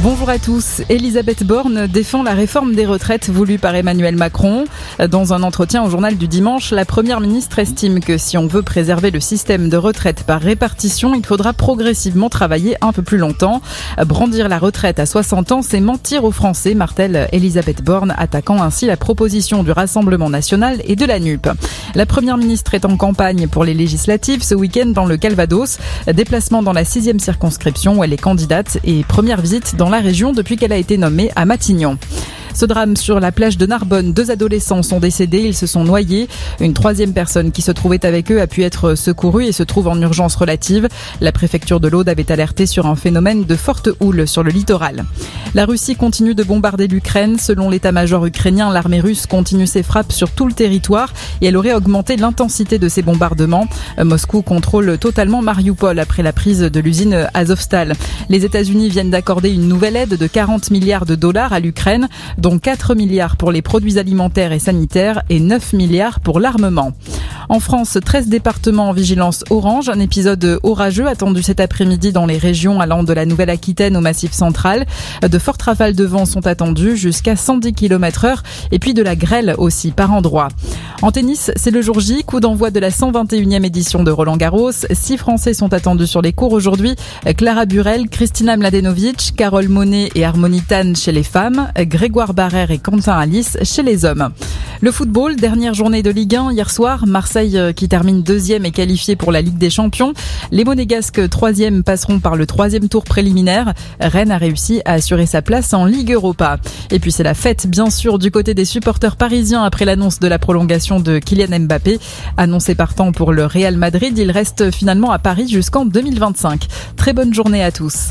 Bonjour à tous. Elisabeth Borne défend la réforme des retraites voulue par Emmanuel Macron. Dans un entretien au journal du dimanche, la première ministre estime que si on veut préserver le système de retraite par répartition, il faudra progressivement travailler un peu plus longtemps. Brandir la retraite à 60 ans, c'est mentir aux Français, martèle Elisabeth Borne, attaquant ainsi la proposition du Rassemblement national et de la NUP. La première ministre est en campagne pour les législatives ce week-end dans le Calvados. Déplacement dans la sixième circonscription où elle est candidate et première visite dans la région depuis qu'elle a été nommée à Matignon. Ce drame sur la plage de Narbonne, deux adolescents sont décédés, ils se sont noyés. Une troisième personne qui se trouvait avec eux a pu être secourue et se trouve en urgence relative. La préfecture de l'Aude avait alerté sur un phénomène de forte houle sur le littoral. La Russie continue de bombarder l'Ukraine. Selon l'état-major ukrainien, l'armée russe continue ses frappes sur tout le territoire et elle aurait augmenté l'intensité de ses bombardements. Moscou contrôle totalement Mariupol après la prise de l'usine Azovstal. Les États-Unis viennent d'accorder une nouvelle aide de 40 milliards de dollars à l'Ukraine, 4 milliards pour les produits alimentaires et sanitaires et 9 milliards pour l'armement. En France, 13 départements en vigilance orange, un épisode orageux attendu cet après-midi dans les régions allant de la Nouvelle-Aquitaine au Massif central. De fortes rafales de vent sont attendues jusqu'à 110 km heure et puis de la grêle aussi par endroits. En tennis, c'est le jour J, coup d'envoi de la 121e édition de Roland Garros. Six Français sont attendus sur les cours aujourd'hui. Clara Burel, Kristina Mladenovic, Carole Monet et Harmonitane chez les femmes, Grégoire Barrère et Quentin Alice chez les hommes. Le football, dernière journée de Ligue 1 hier soir, Marseille euh, qui termine deuxième et qualifié pour la Ligue des Champions. Les Monégasques troisième passeront par le troisième tour préliminaire. Rennes a réussi à assurer sa place en Ligue Europa. Et puis c'est la fête bien sûr du côté des supporters parisiens après l'annonce de la de Kylian Mbappé. Annoncé partant pour le Real Madrid, il reste finalement à Paris jusqu'en 2025. Très bonne journée à tous.